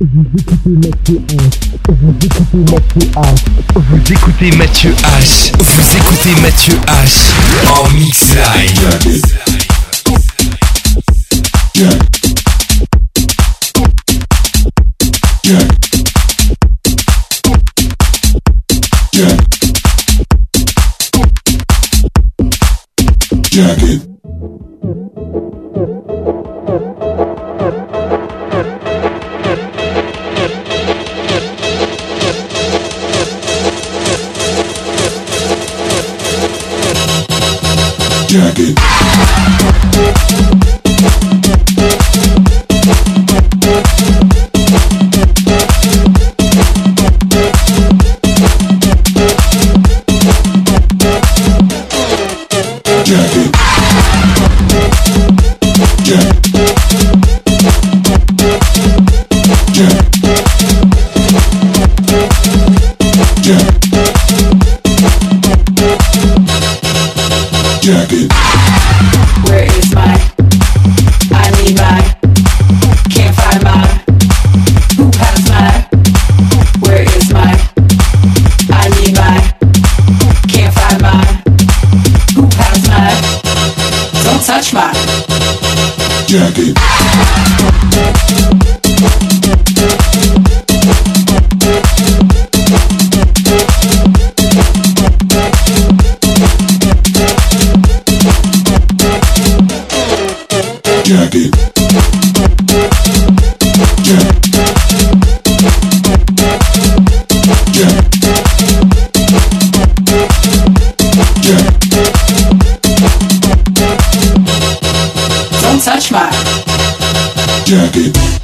Vous écoutez Mathieu H. Vous écoutez Mathieu H. Vous écoutez Mathieu H. Vous écoutez Mathieu H. En mix live. jacket. Don't touch my jacket.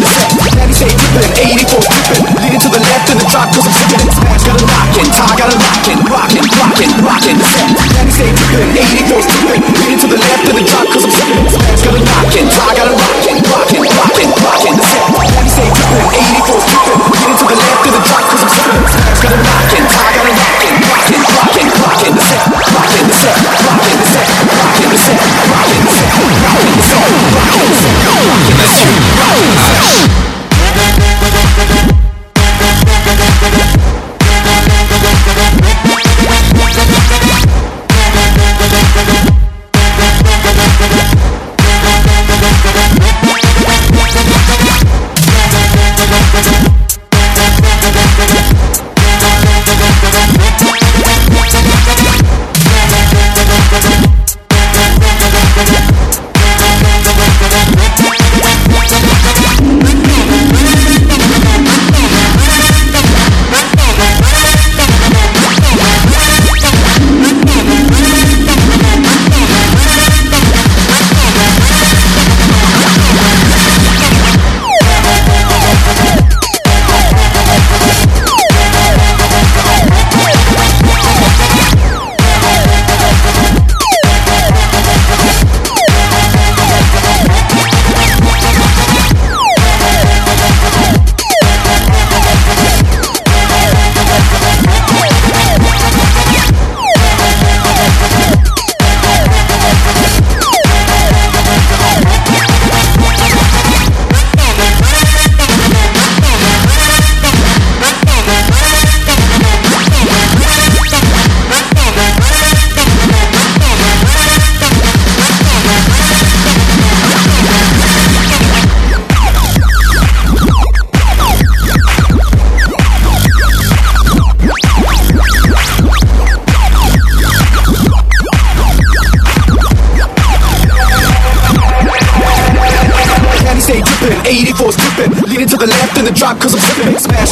win.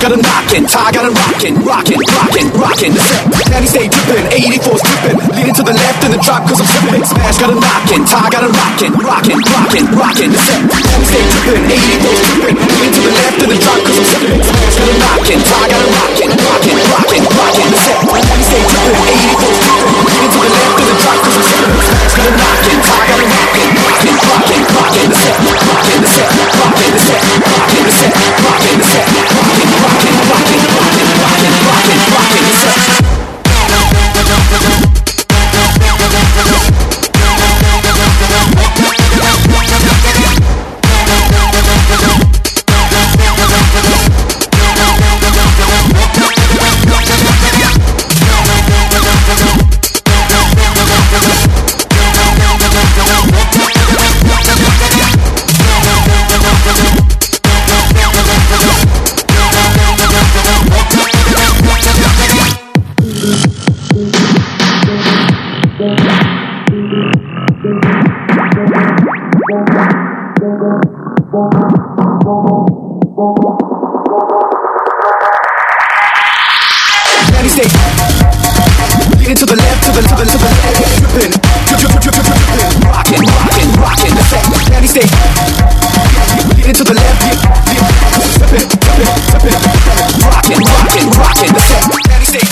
Got a knockin', Ty got a rockin', rockin', rockin', rockin'. The set. Now he stay drippin', 84's drippin'. Leaning to the left in the drop cause I'm sipping. Smash got a knockin', Ty got a rockin', rockin', rockin', rockin'. The set. Now he stay drippin', 84's drippin'. Leaning to the left in the drop cause I'm sipping. Smash got a knockin', Ty got a rockin', rockin', rockin', Now he stay leaning to the left, to the to the to the left, dripping, drip drip drip drip drip dripping, rocking, rocking, rocking. The set. Now stay leaning to the left, yeah, yeah, dripping, dripping, dripping, rocking, rocking, rocking. The set. Now stay.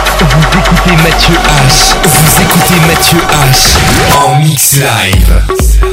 Vous écoutez Mathieu H. Vous écoutez Mathieu H. En mix live.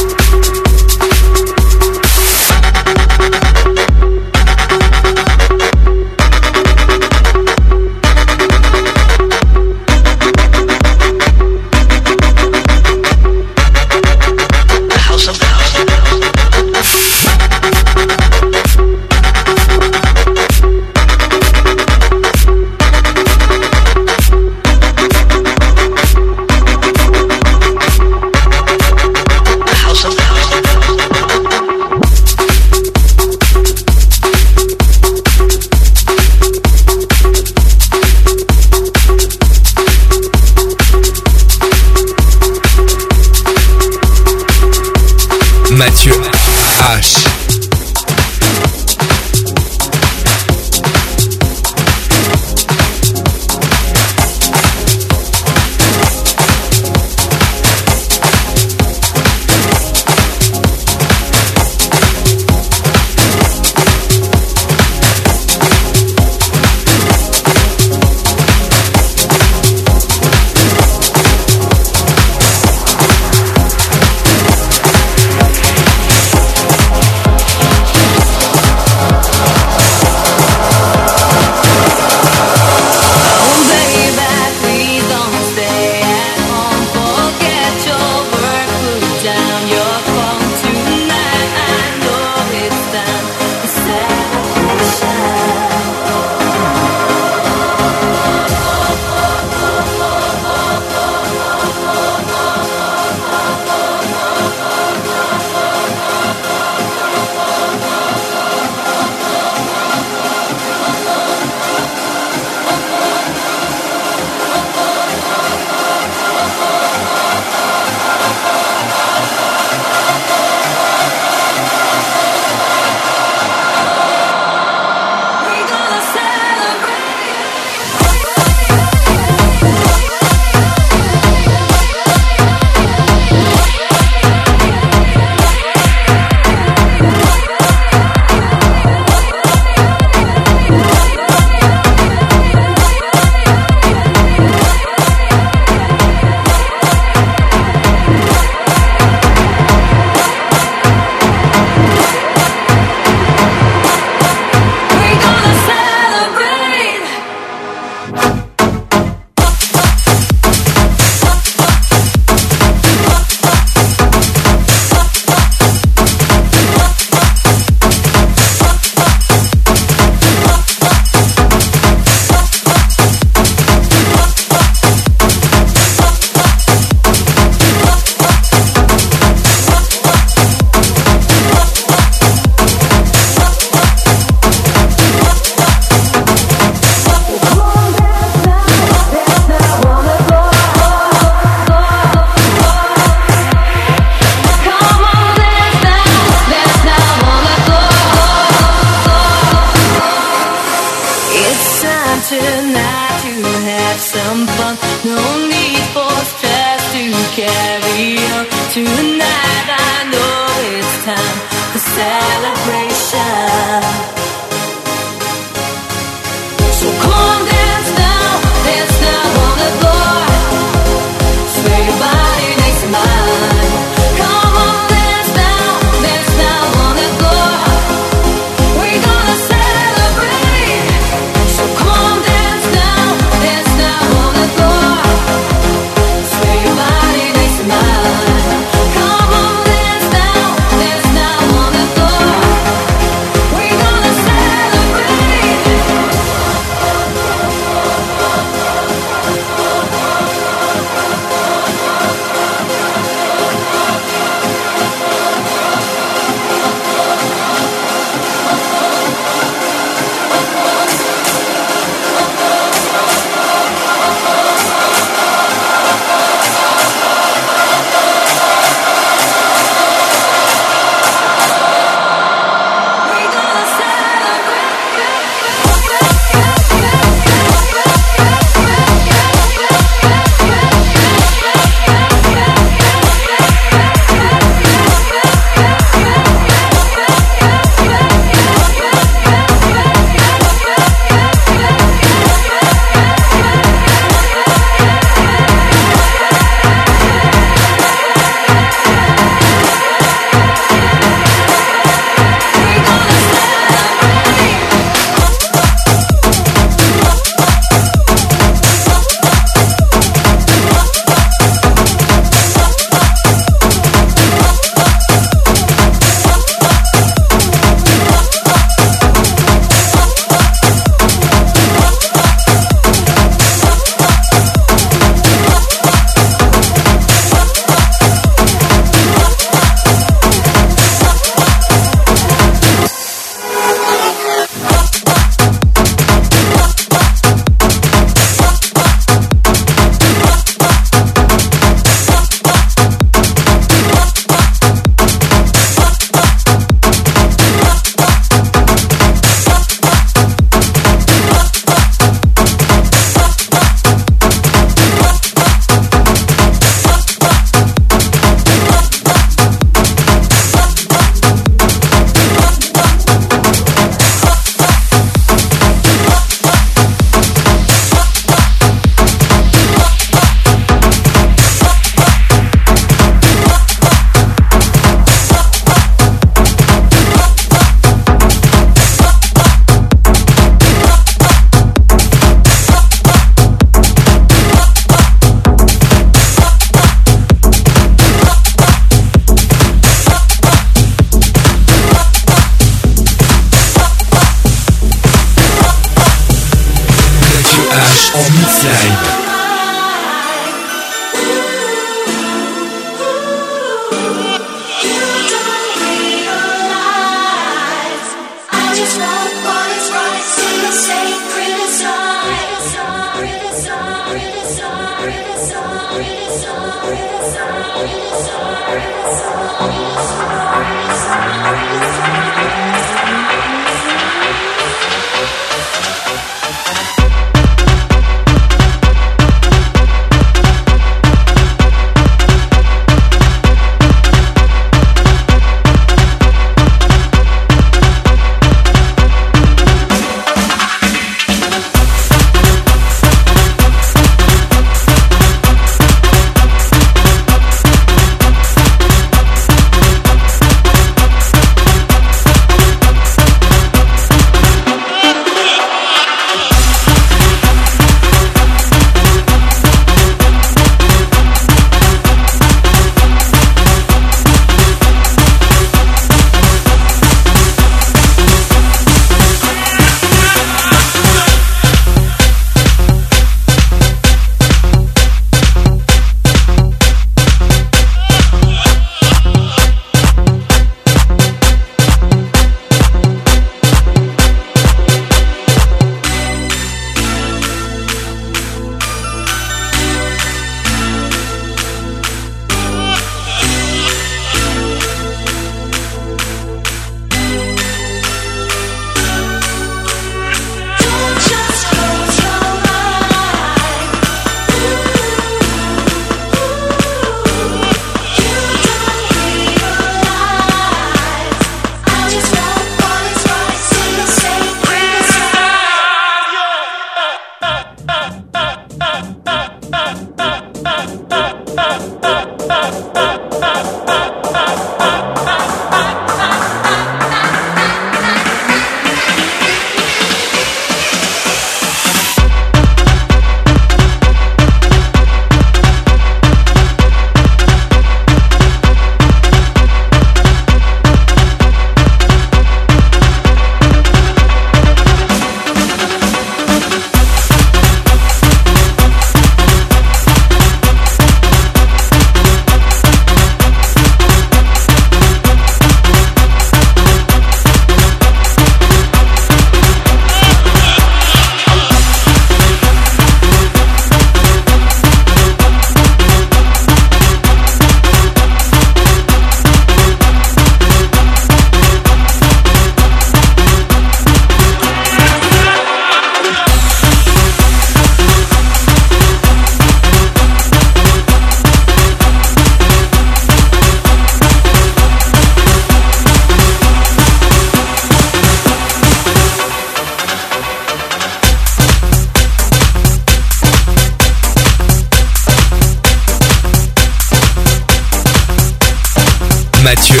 Mathieu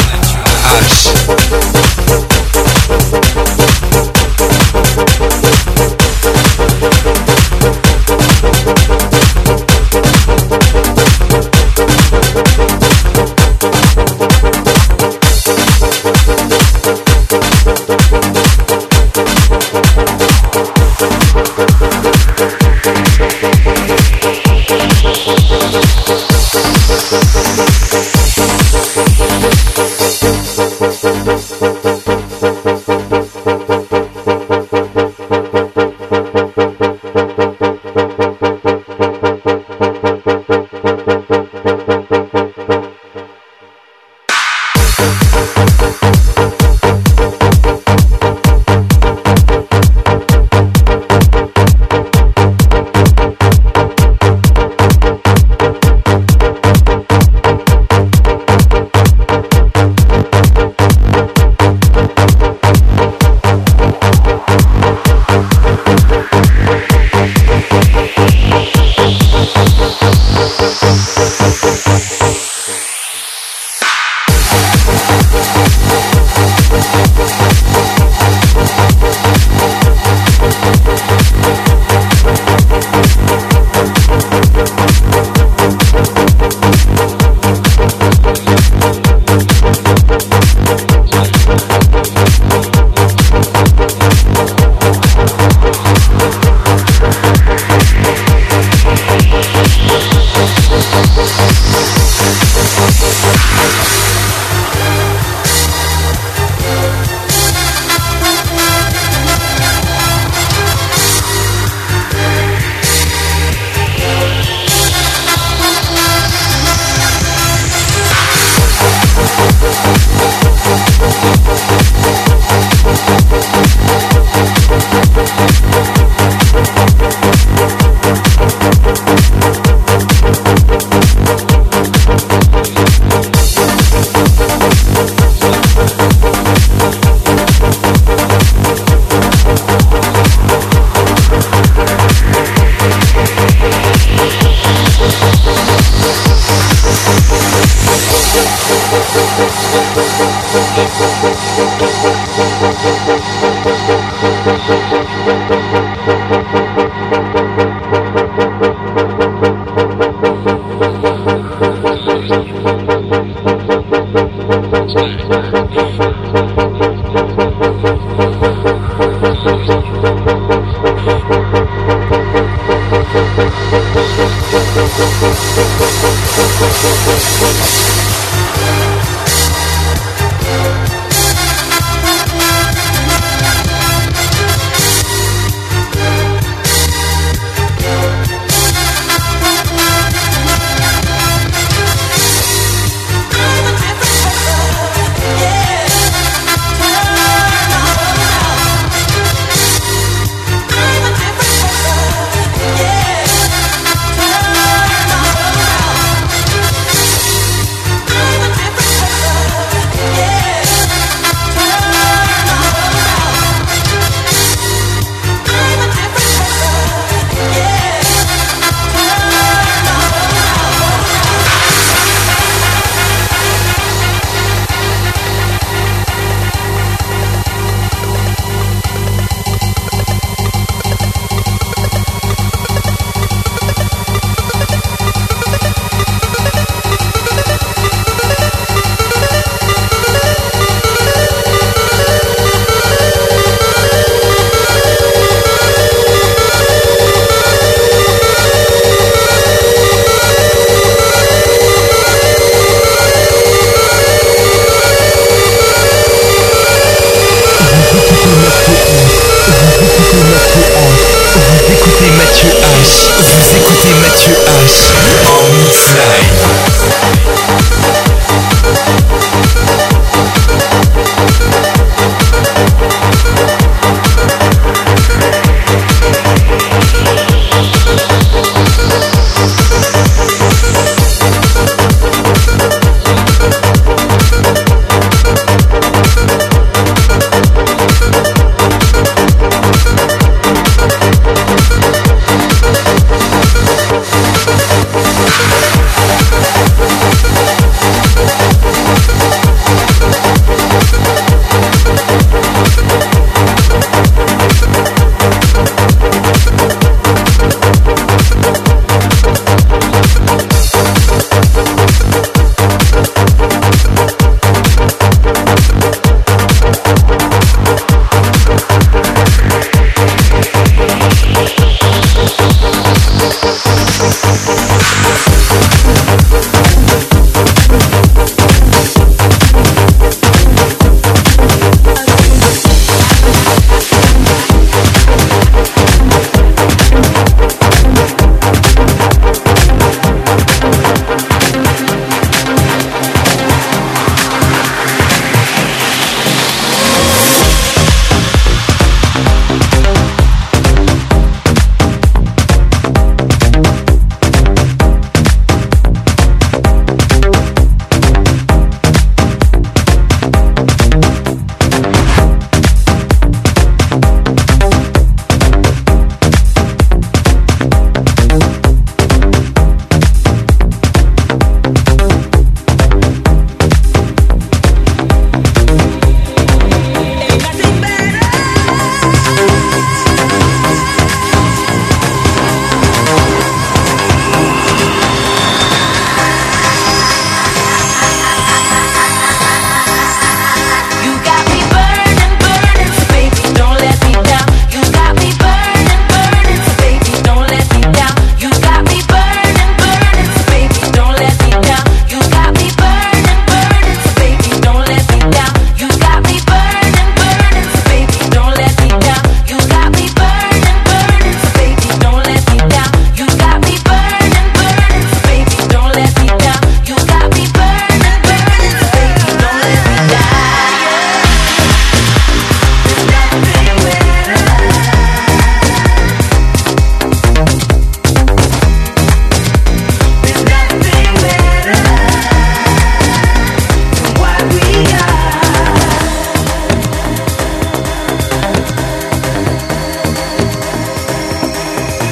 H.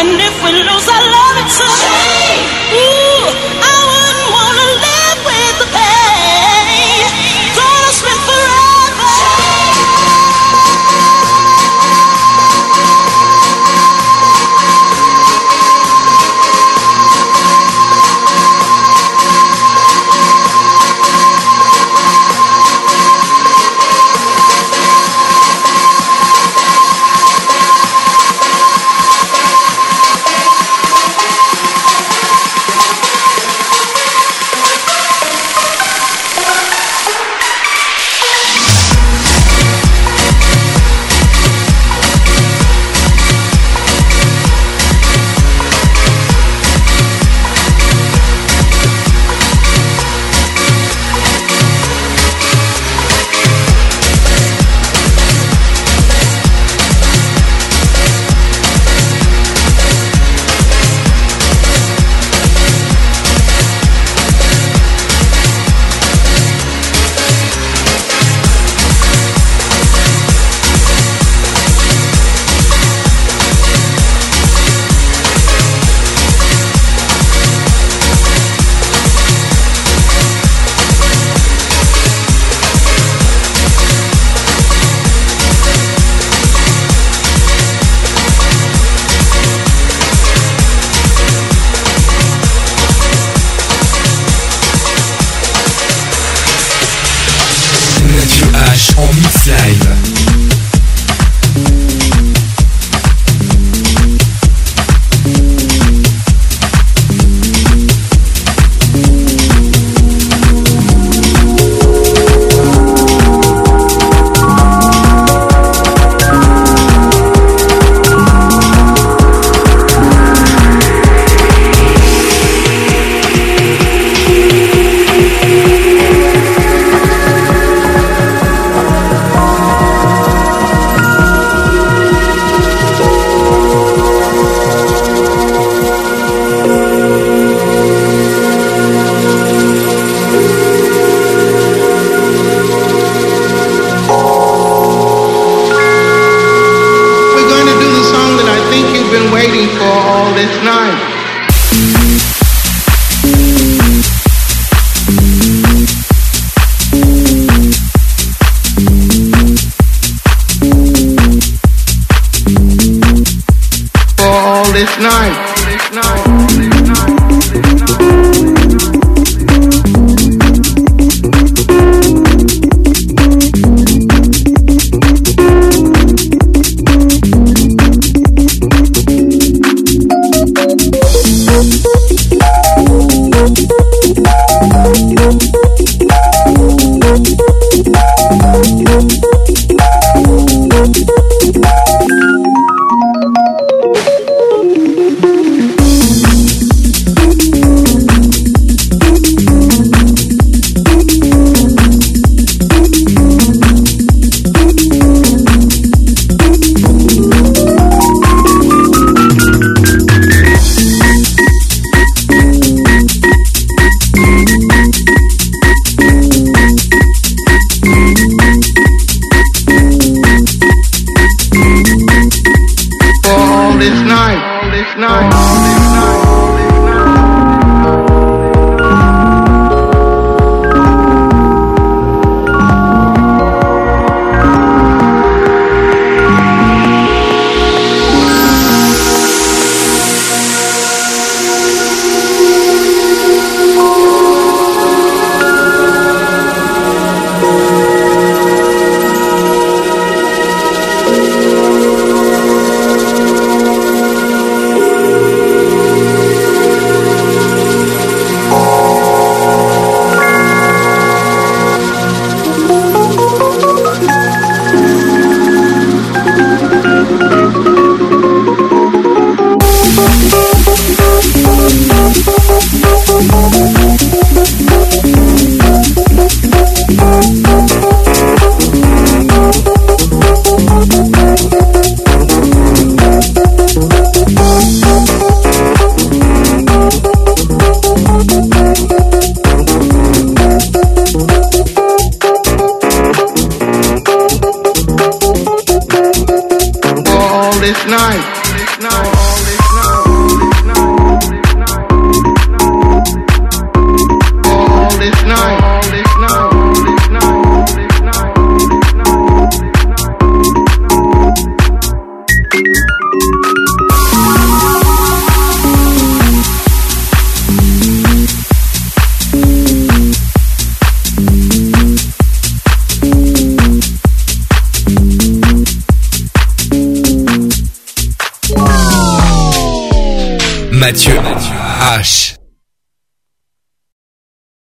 And if we lose our love this night, all this night, all this night,